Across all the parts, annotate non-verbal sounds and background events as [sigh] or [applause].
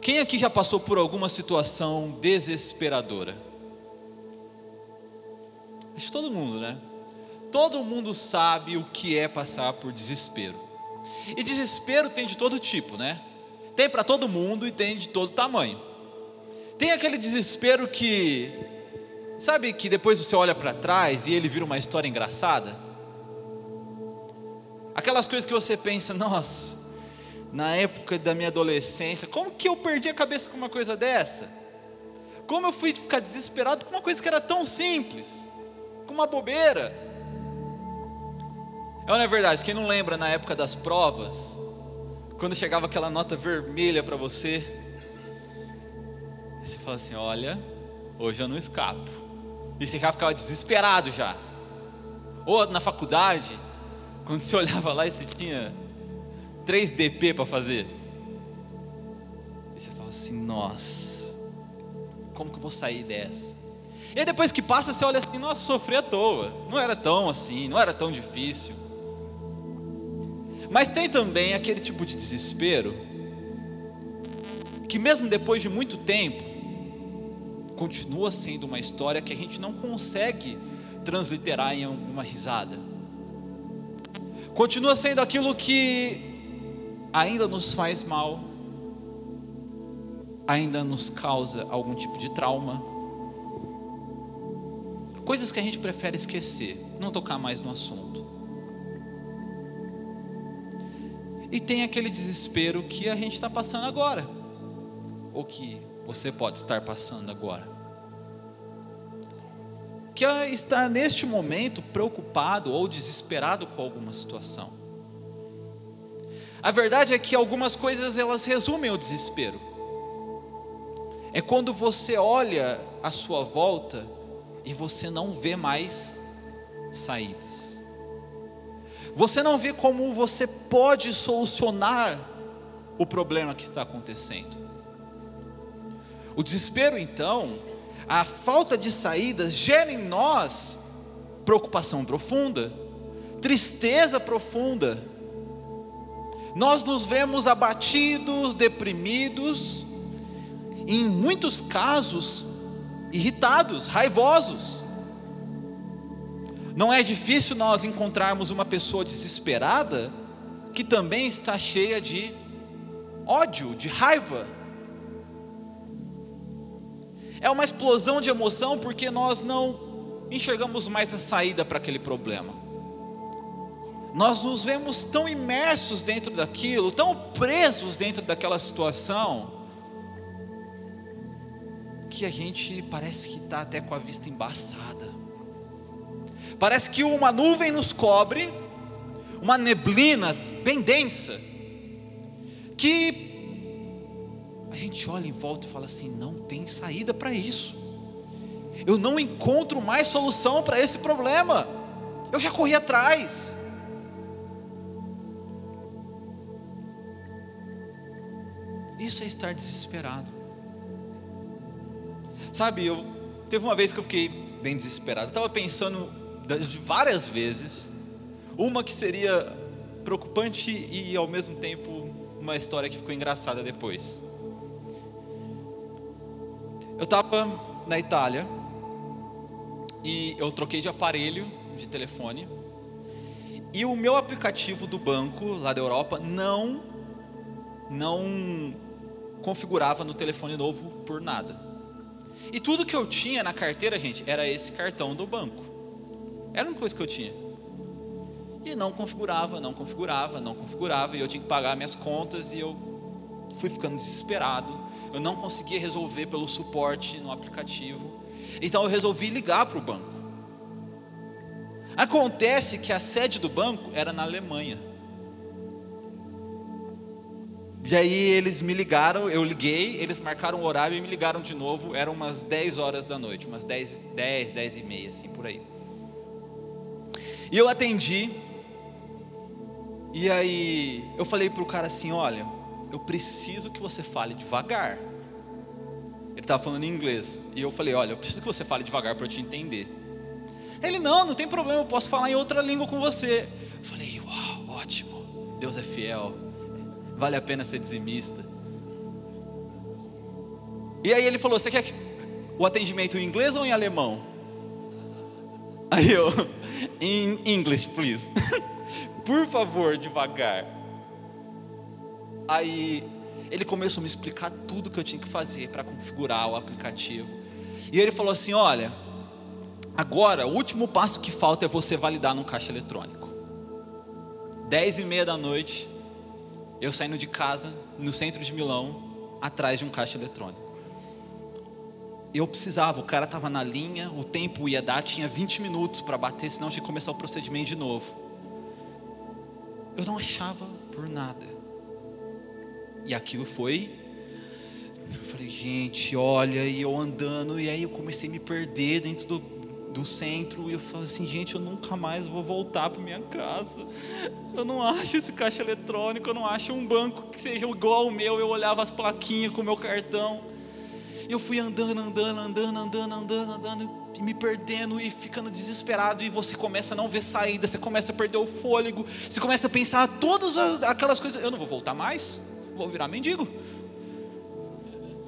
Quem aqui já passou por alguma situação desesperadora? Acho que todo mundo, né? Todo mundo sabe o que é passar por desespero. E desespero tem de todo tipo, né? Tem para todo mundo e tem de todo tamanho. Tem aquele desespero que, sabe, que depois você olha para trás e ele vira uma história engraçada? Aquelas coisas que você pensa, nossa, na época da minha adolescência, como que eu perdi a cabeça com uma coisa dessa? Como eu fui ficar desesperado com uma coisa que era tão simples, com uma bobeira? É não é verdade? Quem não lembra na época das provas, quando chegava aquela nota vermelha para você, você fala assim: olha, hoje eu não escapo. E você já ficava desesperado já. Ou na faculdade, quando você [laughs] olhava lá e você tinha 3 DP para fazer. E você fala assim: nossa, como que eu vou sair dessa? E aí depois que passa, você olha assim: nossa, sofri à toa. Não era tão assim, não era tão difícil. Mas tem também aquele tipo de desespero que, mesmo depois de muito tempo, continua sendo uma história que a gente não consegue transliterar em uma risada. Continua sendo aquilo que ainda nos faz mal, ainda nos causa algum tipo de trauma. Coisas que a gente prefere esquecer, não tocar mais no assunto. E tem aquele desespero que a gente está passando agora, ou que você pode estar passando agora. Que é estar neste momento preocupado ou desesperado com alguma situação. A verdade é que algumas coisas elas resumem o desespero. É quando você olha à sua volta e você não vê mais saídas. Você não vê como você pode solucionar o problema que está acontecendo. O desespero, então, a falta de saídas gera em nós preocupação profunda, tristeza profunda, nós nos vemos abatidos, deprimidos, em muitos casos, irritados, raivosos. Não é difícil nós encontrarmos uma pessoa desesperada que também está cheia de ódio, de raiva. É uma explosão de emoção porque nós não enxergamos mais a saída para aquele problema. Nós nos vemos tão imersos dentro daquilo, tão presos dentro daquela situação, que a gente parece que está até com a vista embaçada. Parece que uma nuvem nos cobre, uma neblina bem densa, que a gente olha em volta e fala assim: não tem saída para isso. Eu não encontro mais solução para esse problema. Eu já corri atrás. Isso é estar desesperado. Sabe, eu teve uma vez que eu fiquei bem desesperado. Eu estava pensando várias vezes, uma que seria preocupante e ao mesmo tempo uma história que ficou engraçada depois. Eu estava na Itália e eu troquei de aparelho de telefone e o meu aplicativo do banco lá da Europa não não configurava no telefone novo por nada. E tudo que eu tinha na carteira, gente, era esse cartão do banco. Era uma coisa que eu tinha. E não configurava, não configurava, não configurava, e eu tinha que pagar minhas contas e eu fui ficando desesperado. Eu não conseguia resolver pelo suporte no aplicativo. Então eu resolvi ligar para o banco. Acontece que a sede do banco era na Alemanha. E aí eles me ligaram, eu liguei, eles marcaram o horário e me ligaram de novo, eram umas 10 horas da noite, umas 10, 10, 10 e meia, assim, por aí. E eu atendi, e aí eu falei para o cara assim, olha, eu preciso que você fale devagar. Ele estava falando em inglês, e eu falei, olha, eu preciso que você fale devagar para eu te entender. Ele, não, não tem problema, eu posso falar em outra língua com você. Eu falei, uau, ótimo, Deus é fiel vale a pena ser dizimista. E aí ele falou: Você quer o atendimento em inglês ou em alemão? Aí eu, em English, please. [laughs] Por favor, devagar. Aí ele começou a me explicar tudo que eu tinha que fazer para configurar o aplicativo. E ele falou assim: Olha, agora o último passo que falta é você validar num caixa eletrônico. Dez e meia da noite, eu saindo de casa no centro de Milão, atrás de um caixa eletrônico. Eu precisava, o cara estava na linha, o tempo ia dar, tinha 20 minutos para bater, senão tinha que começar o procedimento de novo. Eu não achava por nada. E aquilo foi. Eu falei, gente, olha, e eu andando, e aí eu comecei a me perder dentro do, do centro, e eu falei assim, gente, eu nunca mais vou voltar para minha casa. Eu não acho esse caixa eletrônico, eu não acho um banco que seja igual ao meu. Eu olhava as plaquinhas com o meu cartão. Eu fui andando, andando, andando, andando, andando, andando, e me perdendo e ficando desesperado. E você começa a não ver saída, você começa a perder o fôlego, você começa a pensar todas aquelas coisas. Eu não vou voltar mais vou virar mendigo.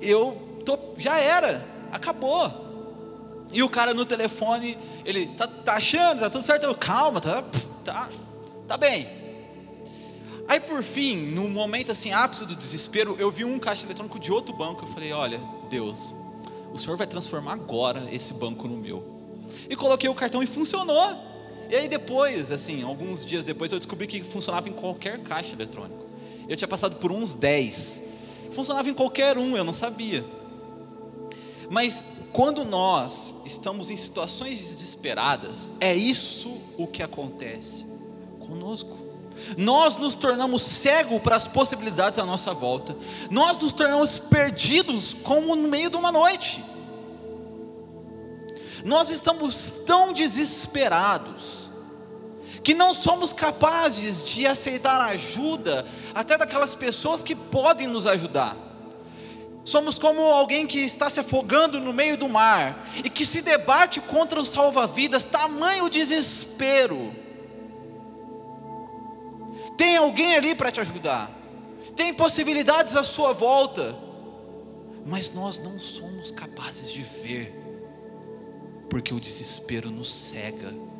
Eu tô, já era, acabou. E o cara no telefone, ele tá, tá achando, tá tudo certo. Eu, calma, tá, tá, tá bem. Aí por fim, no momento assim, ápice do desespero, eu vi um caixa eletrônico de outro banco. Eu falei, olha, Deus, o Senhor vai transformar agora esse banco no meu. E coloquei o cartão e funcionou. E aí depois, assim, alguns dias depois, eu descobri que funcionava em qualquer caixa eletrônico. Eu tinha passado por uns 10. Funcionava em qualquer um, eu não sabia. Mas quando nós estamos em situações desesperadas, é isso o que acontece conosco. Nós nos tornamos cegos para as possibilidades à nossa volta. Nós nos tornamos perdidos como no meio de uma noite. Nós estamos tão desesperados que não somos capazes de aceitar ajuda até daquelas pessoas que podem nos ajudar. Somos como alguém que está se afogando no meio do mar e que se debate contra os salva-vidas, tamanho desespero. Tem alguém ali para te ajudar, tem possibilidades à sua volta, mas nós não somos capazes de ver, porque o desespero nos cega.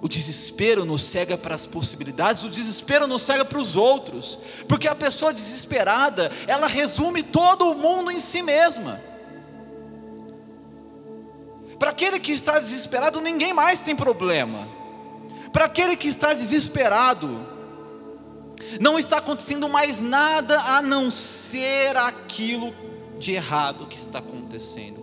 O desespero nos cega para as possibilidades, o desespero nos cega para os outros, porque a pessoa desesperada, ela resume todo o mundo em si mesma. Para aquele que está desesperado, ninguém mais tem problema. Para aquele que está desesperado, não está acontecendo mais nada a não ser aquilo de errado que está acontecendo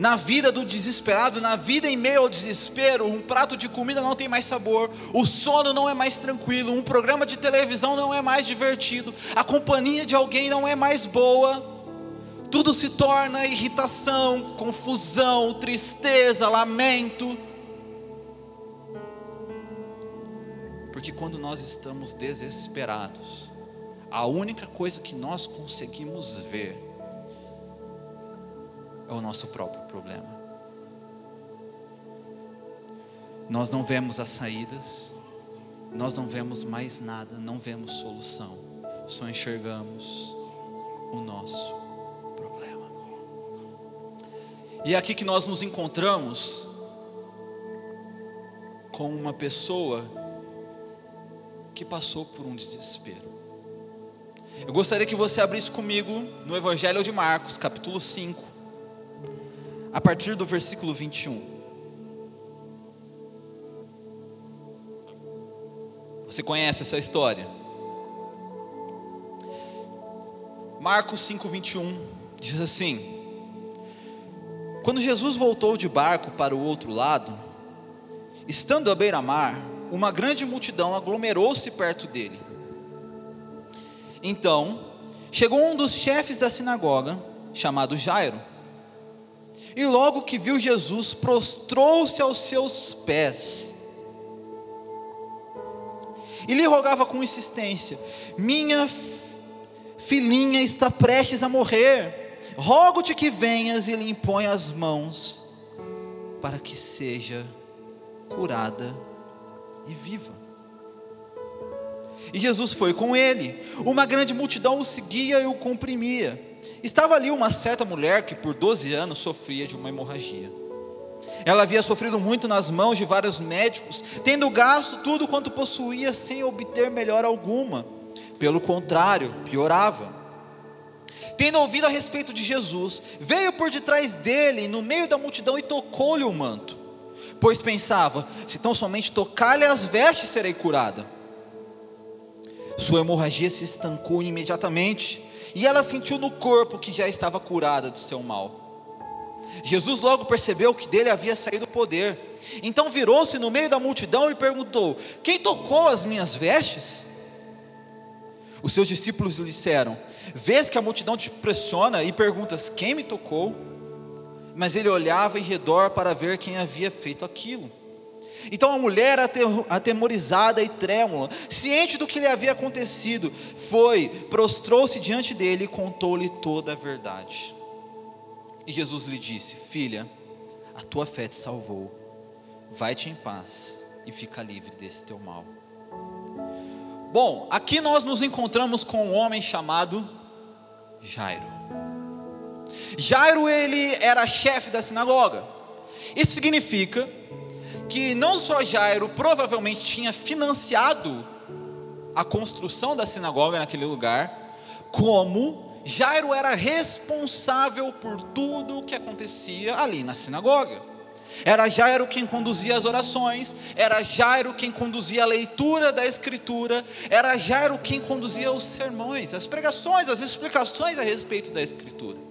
na vida do desesperado, na vida em meio ao desespero, um prato de comida não tem mais sabor, o sono não é mais tranquilo, um programa de televisão não é mais divertido, a companhia de alguém não é mais boa, tudo se torna irritação, confusão, tristeza, lamento. Porque quando nós estamos desesperados, a única coisa que nós conseguimos ver é o nosso próprio problema. Nós não vemos as saídas, nós não vemos mais nada, não vemos solução, só enxergamos o nosso problema. E é aqui que nós nos encontramos com uma pessoa que passou por um desespero. Eu gostaria que você abrisse comigo no Evangelho de Marcos, capítulo 5 a partir do versículo 21. Você conhece essa história? Marcos 5, 21 diz assim: Quando Jesus voltou de barco para o outro lado, estando à beira-mar, uma grande multidão aglomerou-se perto dele. Então, chegou um dos chefes da sinagoga, chamado Jairo e logo que viu Jesus, prostrou-se aos seus pés. E lhe rogava com insistência: Minha filhinha está prestes a morrer. Rogo-te que venhas e lhe impõe as mãos, para que seja curada e viva. E Jesus foi com ele. Uma grande multidão o seguia e o comprimia. Estava ali uma certa mulher que por 12 anos sofria de uma hemorragia. Ela havia sofrido muito nas mãos de vários médicos, tendo gasto tudo quanto possuía sem obter melhor alguma. Pelo contrário, piorava. Tendo ouvido a respeito de Jesus, veio por detrás dele, no meio da multidão, e tocou-lhe o manto. Pois pensava: se tão somente tocar-lhe as vestes, serei curada. Sua hemorragia se estancou imediatamente, e ela sentiu no corpo que já estava curada do seu mal. Jesus logo percebeu que dele havia saído o poder. Então virou-se no meio da multidão e perguntou: Quem tocou as minhas vestes? Os seus discípulos lhe disseram: Vês que a multidão te pressiona e perguntas: Quem me tocou? Mas ele olhava em redor para ver quem havia feito aquilo. Então a mulher, atemorizada e trêmula, ciente do que lhe havia acontecido, foi, prostrou-se diante dele e contou-lhe toda a verdade. E Jesus lhe disse: Filha, a tua fé te salvou. Vai-te em paz e fica livre desse teu mal. Bom, aqui nós nos encontramos com um homem chamado Jairo. Jairo ele era chefe da sinagoga. Isso significa que não só Jairo provavelmente tinha financiado a construção da sinagoga naquele lugar, como Jairo era responsável por tudo o que acontecia ali na sinagoga. Era Jairo quem conduzia as orações, era Jairo quem conduzia a leitura da Escritura, era Jairo quem conduzia os sermões, as pregações, as explicações a respeito da Escritura.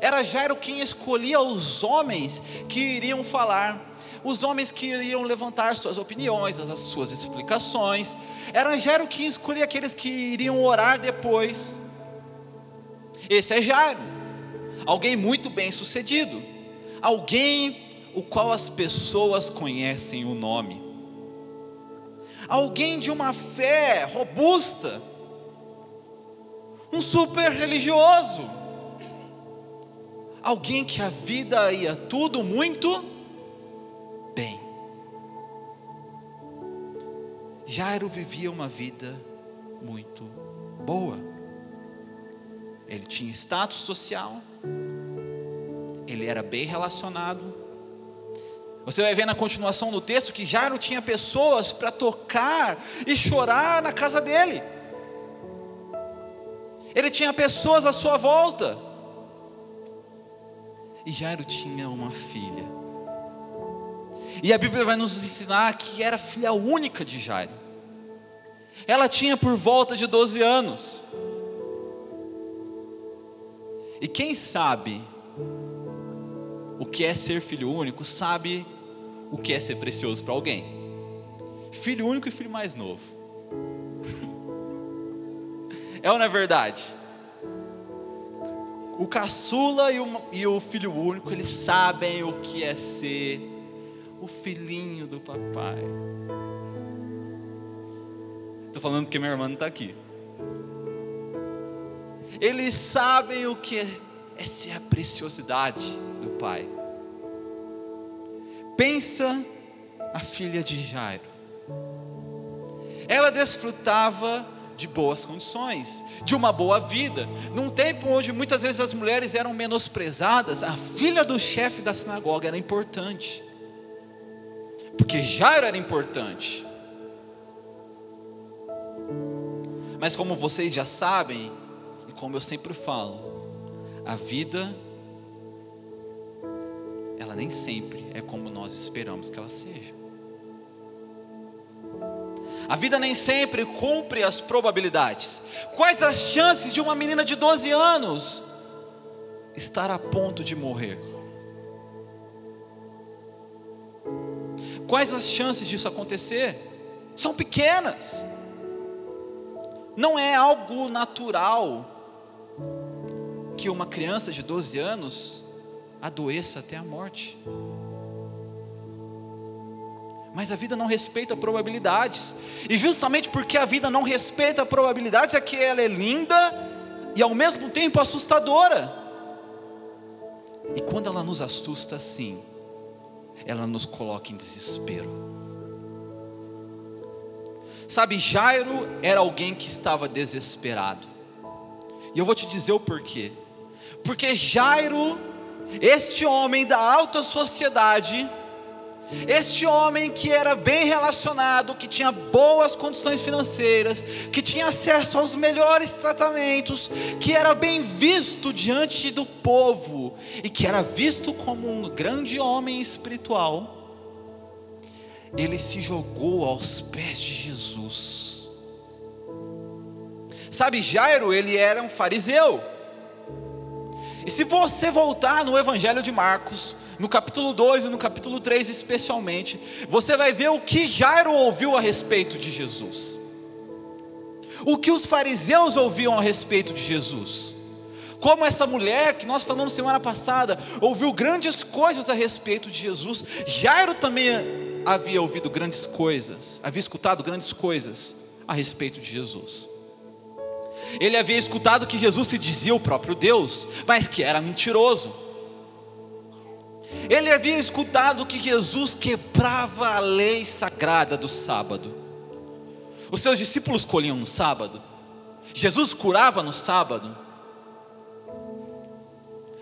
Era Jairo quem escolhia os homens que iriam falar, os homens que iriam levantar suas opiniões, as suas explicações. Era Jairo quem escolhia aqueles que iriam orar depois. Esse é Jairo, alguém muito bem sucedido, alguém o qual as pessoas conhecem o nome, alguém de uma fé robusta, um super religioso, alguém que a vida ia tudo muito bem. Jairo vivia uma vida muito boa. Ele tinha status social, ele era bem relacionado. Você vai ver na continuação do texto que Jairo tinha pessoas para tocar e chorar na casa dele. Ele tinha pessoas à sua volta. E Jairo tinha uma filha. E a Bíblia vai nos ensinar que era filha única de Jairo. Ela tinha por volta de 12 anos. E quem sabe o que é ser filho único, sabe o que é ser precioso para alguém. Filho único e filho mais novo. [laughs] é ou não é verdade? O caçula e o, e o filho único, eles sabem o que é ser o filhinho do papai. Estou falando porque minha irmã não está aqui. Eles sabem o que é ser a preciosidade do Pai. Pensa a filha de Jairo. Ela desfrutava de boas condições, de uma boa vida. Num tempo onde muitas vezes as mulheres eram menosprezadas, a filha do chefe da sinagoga era importante. Porque Jairo era importante. Mas como vocês já sabem, como eu sempre falo, a vida, ela nem sempre é como nós esperamos que ela seja. A vida nem sempre cumpre as probabilidades. Quais as chances de uma menina de 12 anos estar a ponto de morrer? Quais as chances disso acontecer? São pequenas. Não é algo natural que uma criança de 12 anos adoeça até a morte. Mas a vida não respeita probabilidades. E justamente porque a vida não respeita probabilidades é que ela é linda e ao mesmo tempo assustadora. E quando ela nos assusta assim, ela nos coloca em desespero. Sabe, Jairo era alguém que estava desesperado. E eu vou te dizer o porquê. Porque Jairo, este homem da alta sociedade, este homem que era bem relacionado, que tinha boas condições financeiras, que tinha acesso aos melhores tratamentos, que era bem visto diante do povo e que era visto como um grande homem espiritual, ele se jogou aos pés de Jesus. Sabe, Jairo, ele era um fariseu. E se você voltar no Evangelho de Marcos, no capítulo 2 e no capítulo 3 especialmente, você vai ver o que Jairo ouviu a respeito de Jesus. O que os fariseus ouviam a respeito de Jesus. Como essa mulher que nós falamos semana passada ouviu grandes coisas a respeito de Jesus, Jairo também havia ouvido grandes coisas, havia escutado grandes coisas a respeito de Jesus. Ele havia escutado que Jesus se dizia o próprio Deus, mas que era mentiroso. Ele havia escutado que Jesus quebrava a lei sagrada do sábado. Os seus discípulos colhiam no sábado. Jesus curava no sábado.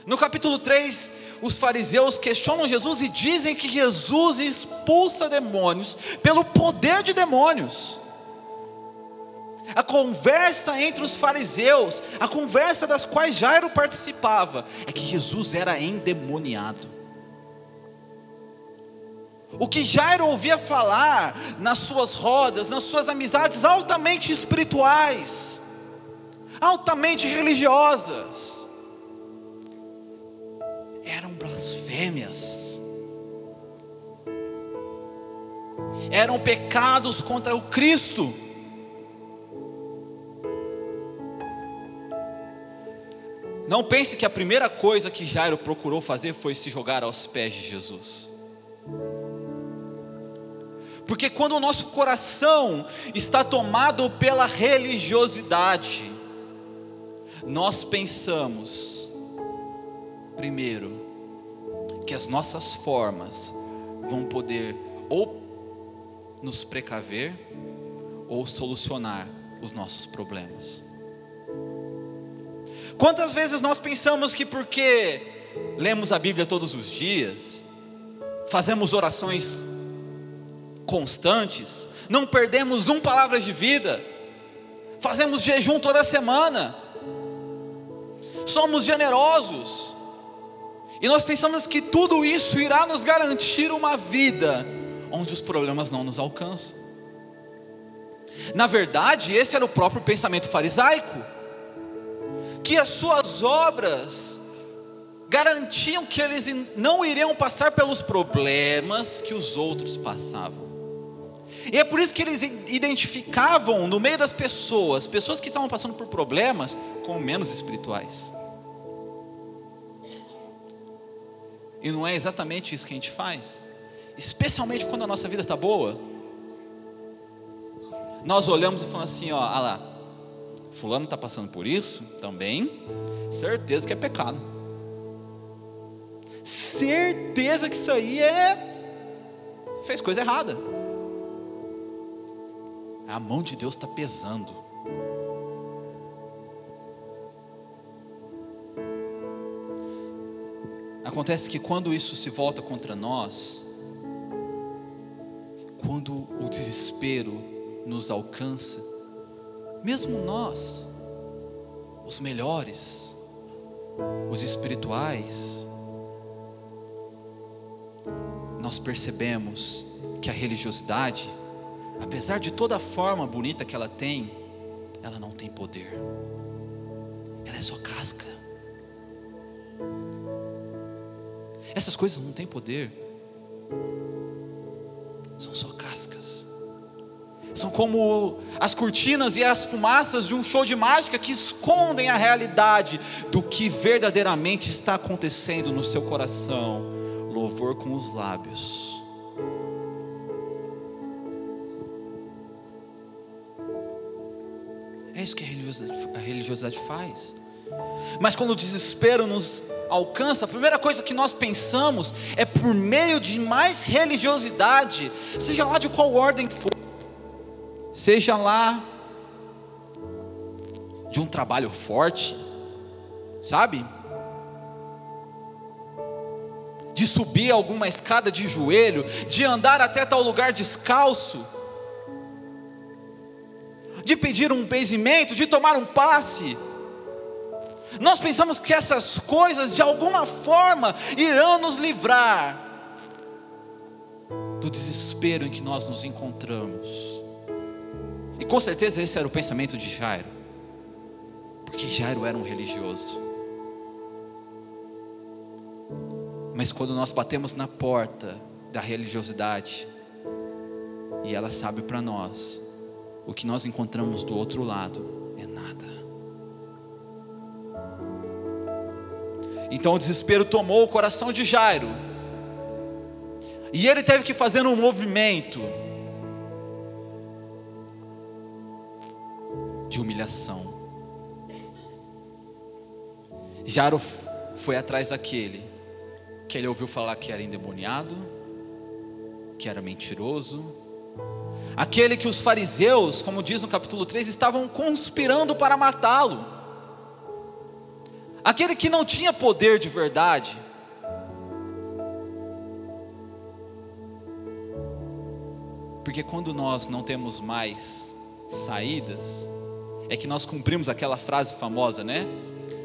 No capítulo 3, os fariseus questionam Jesus e dizem que Jesus expulsa demônios pelo poder de demônios. A conversa entre os fariseus, a conversa das quais Jairo participava, é que Jesus era endemoniado. O que Jairo ouvia falar nas suas rodas, nas suas amizades altamente espirituais, altamente religiosas, eram blasfêmias, eram pecados contra o Cristo. Não pense que a primeira coisa que Jairo procurou fazer foi se jogar aos pés de Jesus. Porque quando o nosso coração está tomado pela religiosidade, nós pensamos, primeiro, que as nossas formas vão poder ou nos precaver ou solucionar os nossos problemas. Quantas vezes nós pensamos que porque lemos a Bíblia todos os dias, fazemos orações constantes, não perdemos um palavra de vida, fazemos jejum toda semana, somos generosos, e nós pensamos que tudo isso irá nos garantir uma vida onde os problemas não nos alcançam. Na verdade, esse era o próprio pensamento farisaico, que as suas obras garantiam que eles não iriam passar pelos problemas que os outros passavam. E é por isso que eles identificavam no meio das pessoas, pessoas que estavam passando por problemas, como menos espirituais. E não é exatamente isso que a gente faz, especialmente quando a nossa vida está boa. Nós olhamos e falamos assim: ó, ah lá, Fulano está passando por isso também, certeza que é pecado. Certeza que isso aí é. fez coisa errada. A mão de Deus está pesando. Acontece que quando isso se volta contra nós, quando o desespero nos alcança, mesmo nós, os melhores, os espirituais, nós percebemos que a religiosidade, apesar de toda a forma bonita que ela tem, ela não tem poder, ela é só casca. Essas coisas não têm poder, são só cascas. São como as cortinas e as fumaças de um show de mágica que escondem a realidade do que verdadeiramente está acontecendo no seu coração. Louvor com os lábios. É isso que a religiosidade, faz. Mas quando o desespero nos alcança, a primeira coisa que nós pensamos é por meio de mais religiosidade, seja lá de qual ordem for, seja lá de um trabalho forte, sabe? de subir alguma escada de joelho, de andar até tal lugar descalço, de pedir um benzimento, de tomar um passe. Nós pensamos que essas coisas de alguma forma irão nos livrar do desespero em que nós nos encontramos. Com certeza esse era o pensamento de Jairo, porque Jairo era um religioso. Mas quando nós batemos na porta da religiosidade, e ela sabe para nós, o que nós encontramos do outro lado é nada. Então o desespero tomou o coração de Jairo, e ele teve que fazer um movimento de humilhação. Jairo foi atrás daquele que ele ouviu falar que era endemoniado, que era mentiroso, aquele que os fariseus, como diz no capítulo 3, estavam conspirando para matá-lo, aquele que não tinha poder de verdade, porque quando nós não temos mais saídas, é que nós cumprimos aquela frase famosa, né?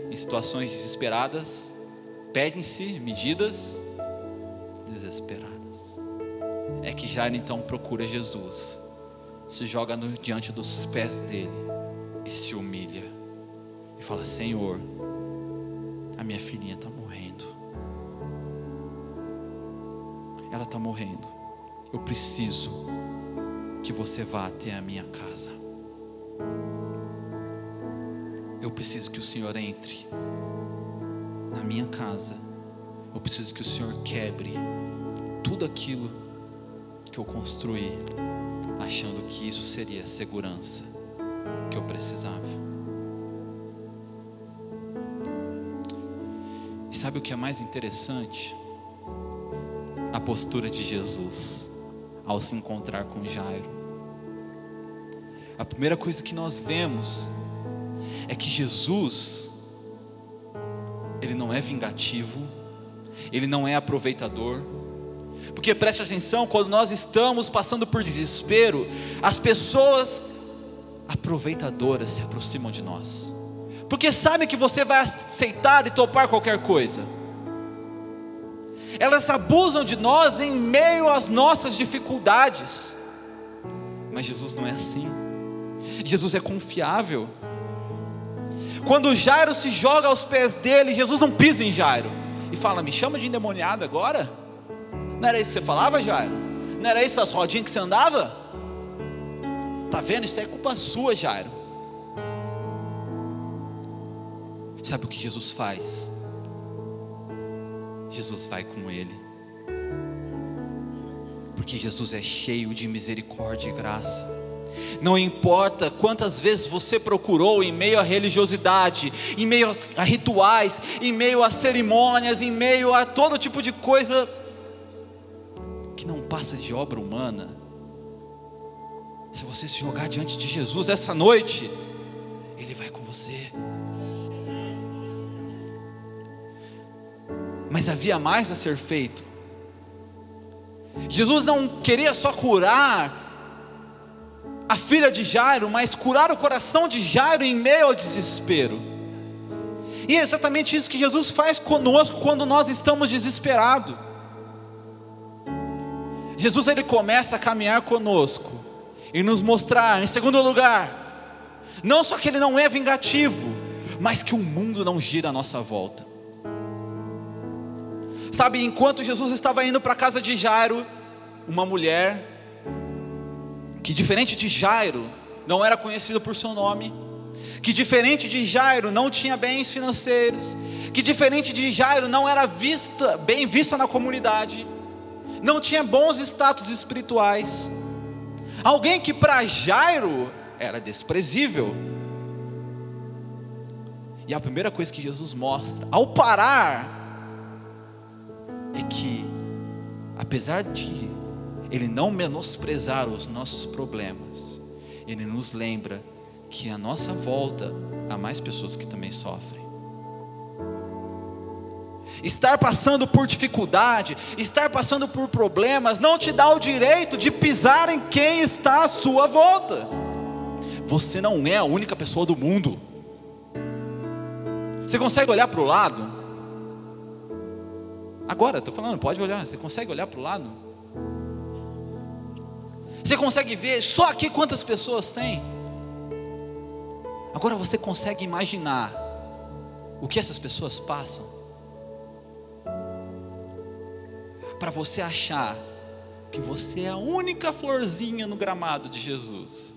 Em situações desesperadas, pedem-se medidas desesperadas. É que Jairo então procura Jesus, se joga no, diante dos pés dele e se humilha e fala: Senhor, a minha filhinha está morrendo. Ela está morrendo. Eu preciso que você vá até a minha casa. Eu preciso que o Senhor entre na minha casa, eu preciso que o Senhor quebre tudo aquilo que eu construí, achando que isso seria a segurança que eu precisava. E sabe o que é mais interessante? A postura de Jesus ao se encontrar com Jairo. A primeira coisa que nós vemos é que Jesus ele não é vingativo, ele não é aproveitador. Porque preste atenção, quando nós estamos passando por desespero, as pessoas aproveitadoras se aproximam de nós. Porque sabem que você vai aceitar e topar qualquer coisa. Elas abusam de nós em meio às nossas dificuldades. Mas Jesus não é assim. Jesus é confiável. Quando Jairo se joga aos pés dele, Jesus não pisa em Jairo e fala: Me chama de endemoniado agora? Não era isso que você falava, Jairo? Não era isso as rodinhas que você andava? Tá vendo? Isso é culpa sua, Jairo. Sabe o que Jesus faz? Jesus vai com ele. Porque Jesus é cheio de misericórdia e graça. Não importa quantas vezes você procurou em meio à religiosidade, em meio a rituais, em meio a cerimônias, em meio a todo tipo de coisa que não passa de obra humana. Se você se jogar diante de Jesus essa noite, Ele vai com você. Mas havia mais a ser feito. Jesus não queria só curar a filha de Jairo, mas curar o coração de Jairo em meio ao desespero. E é exatamente isso que Jesus faz conosco quando nós estamos desesperados. Jesus ele começa a caminhar conosco e nos mostrar, em segundo lugar, não só que ele não é vingativo, mas que o mundo não gira à nossa volta. Sabe, enquanto Jesus estava indo para a casa de Jairo, uma mulher que diferente de Jairo, não era conhecido por seu nome, que diferente de Jairo não tinha bens financeiros, que diferente de Jairo não era vista, bem vista na comunidade, não tinha bons status espirituais. Alguém que para Jairo era desprezível. E a primeira coisa que Jesus mostra, ao parar, é que, apesar de ele não menosprezar os nossos problemas, Ele nos lembra que à nossa volta há mais pessoas que também sofrem. Estar passando por dificuldade, estar passando por problemas, não te dá o direito de pisar em quem está à sua volta. Você não é a única pessoa do mundo. Você consegue olhar para o lado? Agora, estou falando, pode olhar. Você consegue olhar para o lado? Você consegue ver só aqui quantas pessoas tem? Agora você consegue imaginar o que essas pessoas passam? para você achar que você é a única florzinha no gramado de Jesus.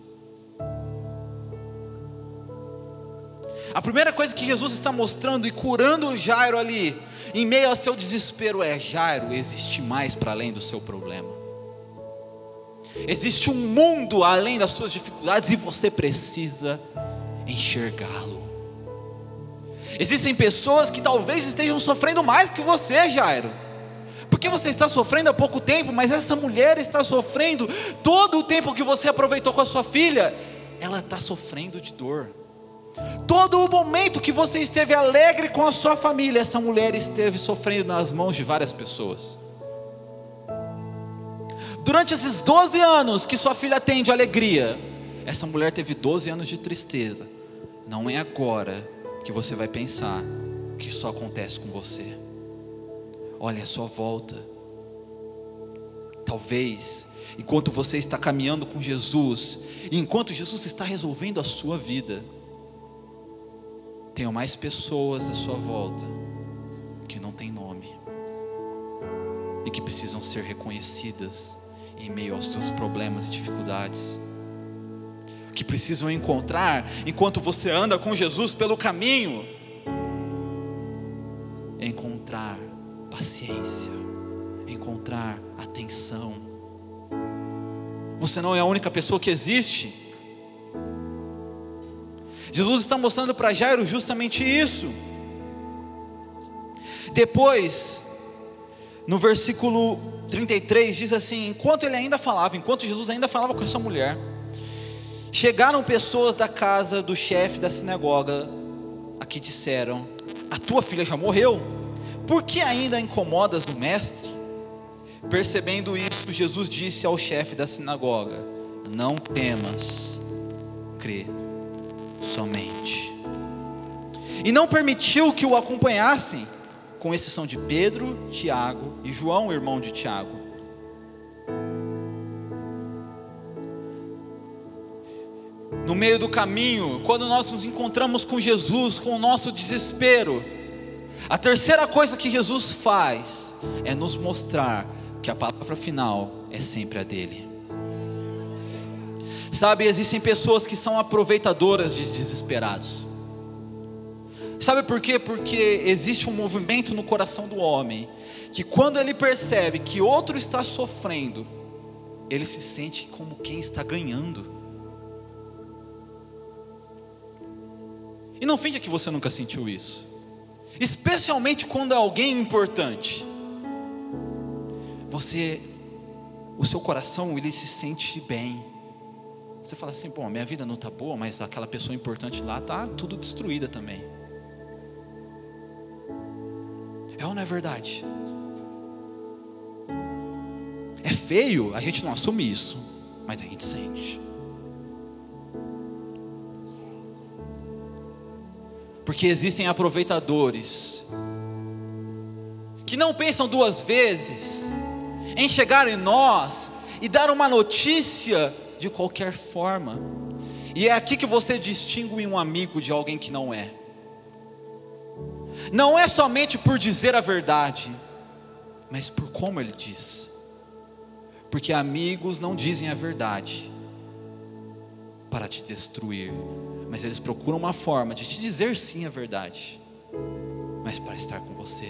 A primeira coisa que Jesus está mostrando e curando o Jairo ali, em meio ao seu desespero, é: Jairo, existe mais para além do seu problema. Existe um mundo além das suas dificuldades e você precisa enxergá-lo. Existem pessoas que talvez estejam sofrendo mais que você, Jairo porque você está sofrendo há pouco tempo, mas essa mulher está sofrendo todo o tempo que você aproveitou com a sua filha, ela está sofrendo de dor. Todo o momento que você esteve alegre com a sua família, essa mulher esteve sofrendo nas mãos de várias pessoas. Durante esses 12 anos que sua filha tem de alegria, essa mulher teve 12 anos de tristeza. Não é agora que você vai pensar que isso acontece com você. Olha a sua volta. Talvez, enquanto você está caminhando com Jesus, e enquanto Jesus está resolvendo a sua vida, tenham mais pessoas à sua volta que não têm nome e que precisam ser reconhecidas em meio aos seus problemas e dificuldades. Que precisam encontrar enquanto você anda com Jesus pelo caminho, encontrar paciência, encontrar atenção. Você não é a única pessoa que existe. Jesus está mostrando para Jairo justamente isso. Depois, no versículo 33, diz assim: enquanto ele ainda falava, enquanto Jesus ainda falava com essa mulher, chegaram pessoas da casa do chefe da sinagoga a que disseram: A tua filha já morreu por que ainda incomodas o mestre? Percebendo isso, Jesus disse ao chefe da sinagoga: Não temas, crê somente. E não permitiu que o acompanhassem, com exceção de Pedro, Tiago e João, irmão de Tiago. No meio do caminho, quando nós nos encontramos com Jesus, com o nosso desespero, a terceira coisa que Jesus faz é nos mostrar que a palavra final é sempre a dele. Sabe, existem pessoas que são aproveitadoras de desesperados. Sabe por quê? Porque existe um movimento no coração do homem que quando ele percebe que outro está sofrendo, ele se sente como quem está ganhando. E não finja que você nunca sentiu isso especialmente quando é alguém importante. Você, o seu coração, ele se sente bem. Você fala assim, bom, minha vida não está boa, mas aquela pessoa importante lá está tudo destruída também. É ou não é verdade? É feio, a gente não assume isso, mas a gente sente. Porque existem aproveitadores que não pensam duas vezes em chegar em nós e dar uma notícia de qualquer forma. E é aqui que você distingue um amigo de alguém que não é. Não é somente por dizer a verdade, mas por como ele diz. Porque amigos não dizem a verdade para te destruir, mas eles procuram uma forma de te dizer sim a verdade, mas para estar com você.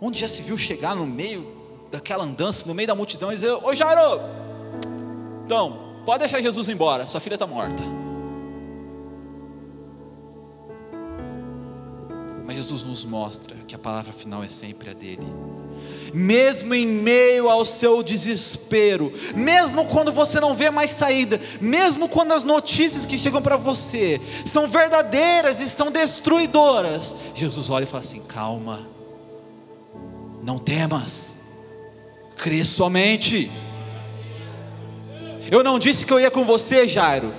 Onde já se viu chegar no meio daquela andança, no meio da multidão, e dizer: Ô Jairo, então, pode deixar Jesus embora, sua filha está morta. Mas Jesus nos mostra que a palavra final é sempre a dele. mesmo em meio ao seu desespero, mesmo quando você não vê mais saída, mesmo quando as notícias que chegam para você são verdadeiras e são destruidoras, Jesus olha e fala assim: calma, não temas, crê somente. Eu não disse que eu ia com você, Jairo.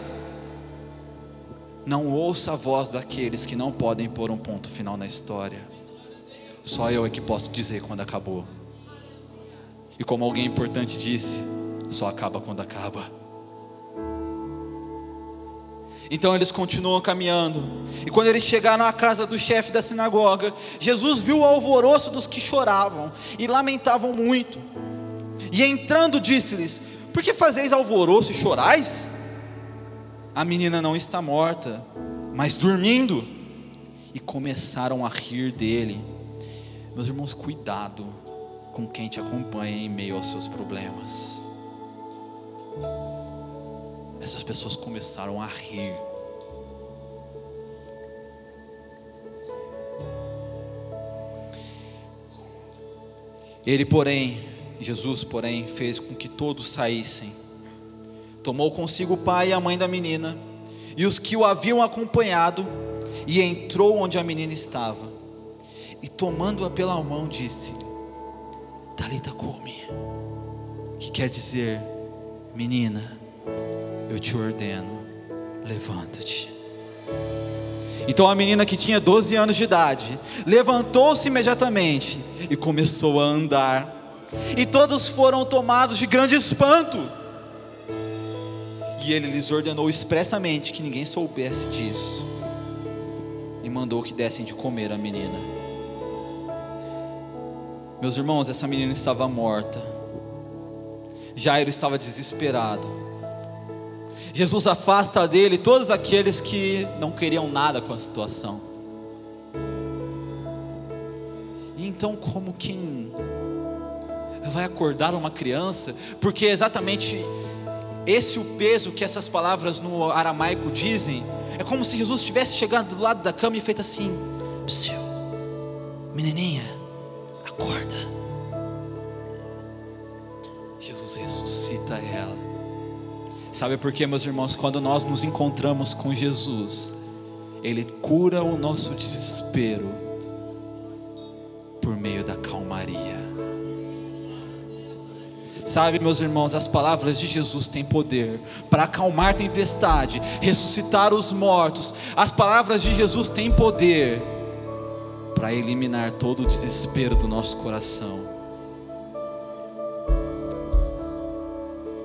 Não ouça a voz daqueles que não podem pôr um ponto final na história. Só eu é que posso dizer quando acabou. E como alguém importante disse, só acaba quando acaba. Então eles continuam caminhando. E quando eles chegaram à casa do chefe da sinagoga, Jesus viu o alvoroço dos que choravam e lamentavam muito. E entrando, disse-lhes: Por que fazeis alvoroço e chorais? A menina não está morta, mas dormindo. E começaram a rir dele. Meus irmãos, cuidado com quem te acompanha em meio aos seus problemas. Essas pessoas começaram a rir. Ele, porém, Jesus, porém, fez com que todos saíssem. Tomou consigo o pai e a mãe da menina e os que o haviam acompanhado e entrou onde a menina estava e tomando-a pela mão disse: Talita come, que quer dizer, menina, eu te ordeno, levanta-te. Então a menina que tinha 12 anos de idade levantou-se imediatamente e começou a andar. E todos foram tomados de grande espanto. E ele lhes ordenou expressamente que ninguém soubesse disso. E mandou que dessem de comer a menina. Meus irmãos, essa menina estava morta. Jairo estava desesperado. Jesus afasta dele todos aqueles que não queriam nada com a situação. E então, como quem vai acordar uma criança? Porque é exatamente esse o peso que essas palavras no aramaico dizem. É como se Jesus tivesse chegado do lado da cama e feito assim: menininha acorda. Jesus ressuscita ela. Sabe por quê, meus irmãos? Quando nós nos encontramos com Jesus, Ele cura o nosso desespero por meio da calmaria. Sabe, meus irmãos, as palavras de Jesus têm poder para acalmar tempestade, ressuscitar os mortos. As palavras de Jesus têm poder para eliminar todo o desespero do nosso coração.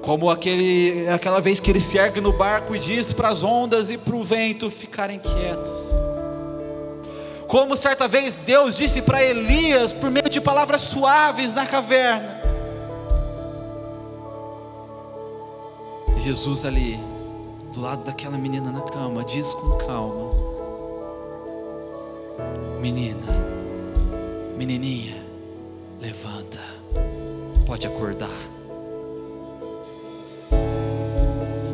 Como aquele, aquela vez que ele se ergue no barco e diz para as ondas e para o vento ficarem quietos. Como certa vez Deus disse para Elias por meio de palavras suaves na caverna. Jesus ali, do lado daquela menina na cama, diz com calma: Menina, menininha, levanta, pode acordar.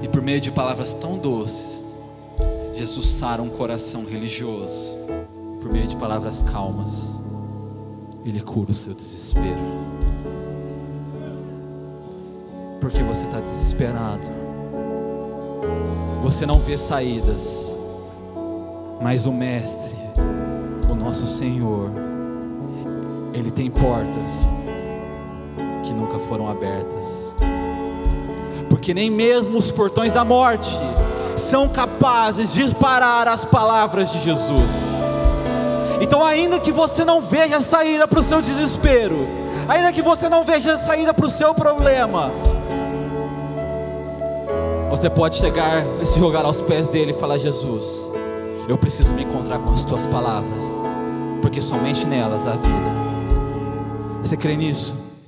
E por meio de palavras tão doces, Jesus sara um coração religioso. Por meio de palavras calmas, Ele cura o seu desespero. Porque você está desesperado, você não vê saídas, mas o Mestre nosso Senhor, Ele tem portas que nunca foram abertas, porque nem mesmo os portões da morte são capazes de parar as palavras de Jesus. Então, ainda que você não veja saída para o seu desespero, ainda que você não veja saída para o seu problema, você pode chegar e se jogar aos pés dele e falar: Jesus, eu preciso me encontrar com as tuas palavras, porque somente nelas há vida. Você crê nisso?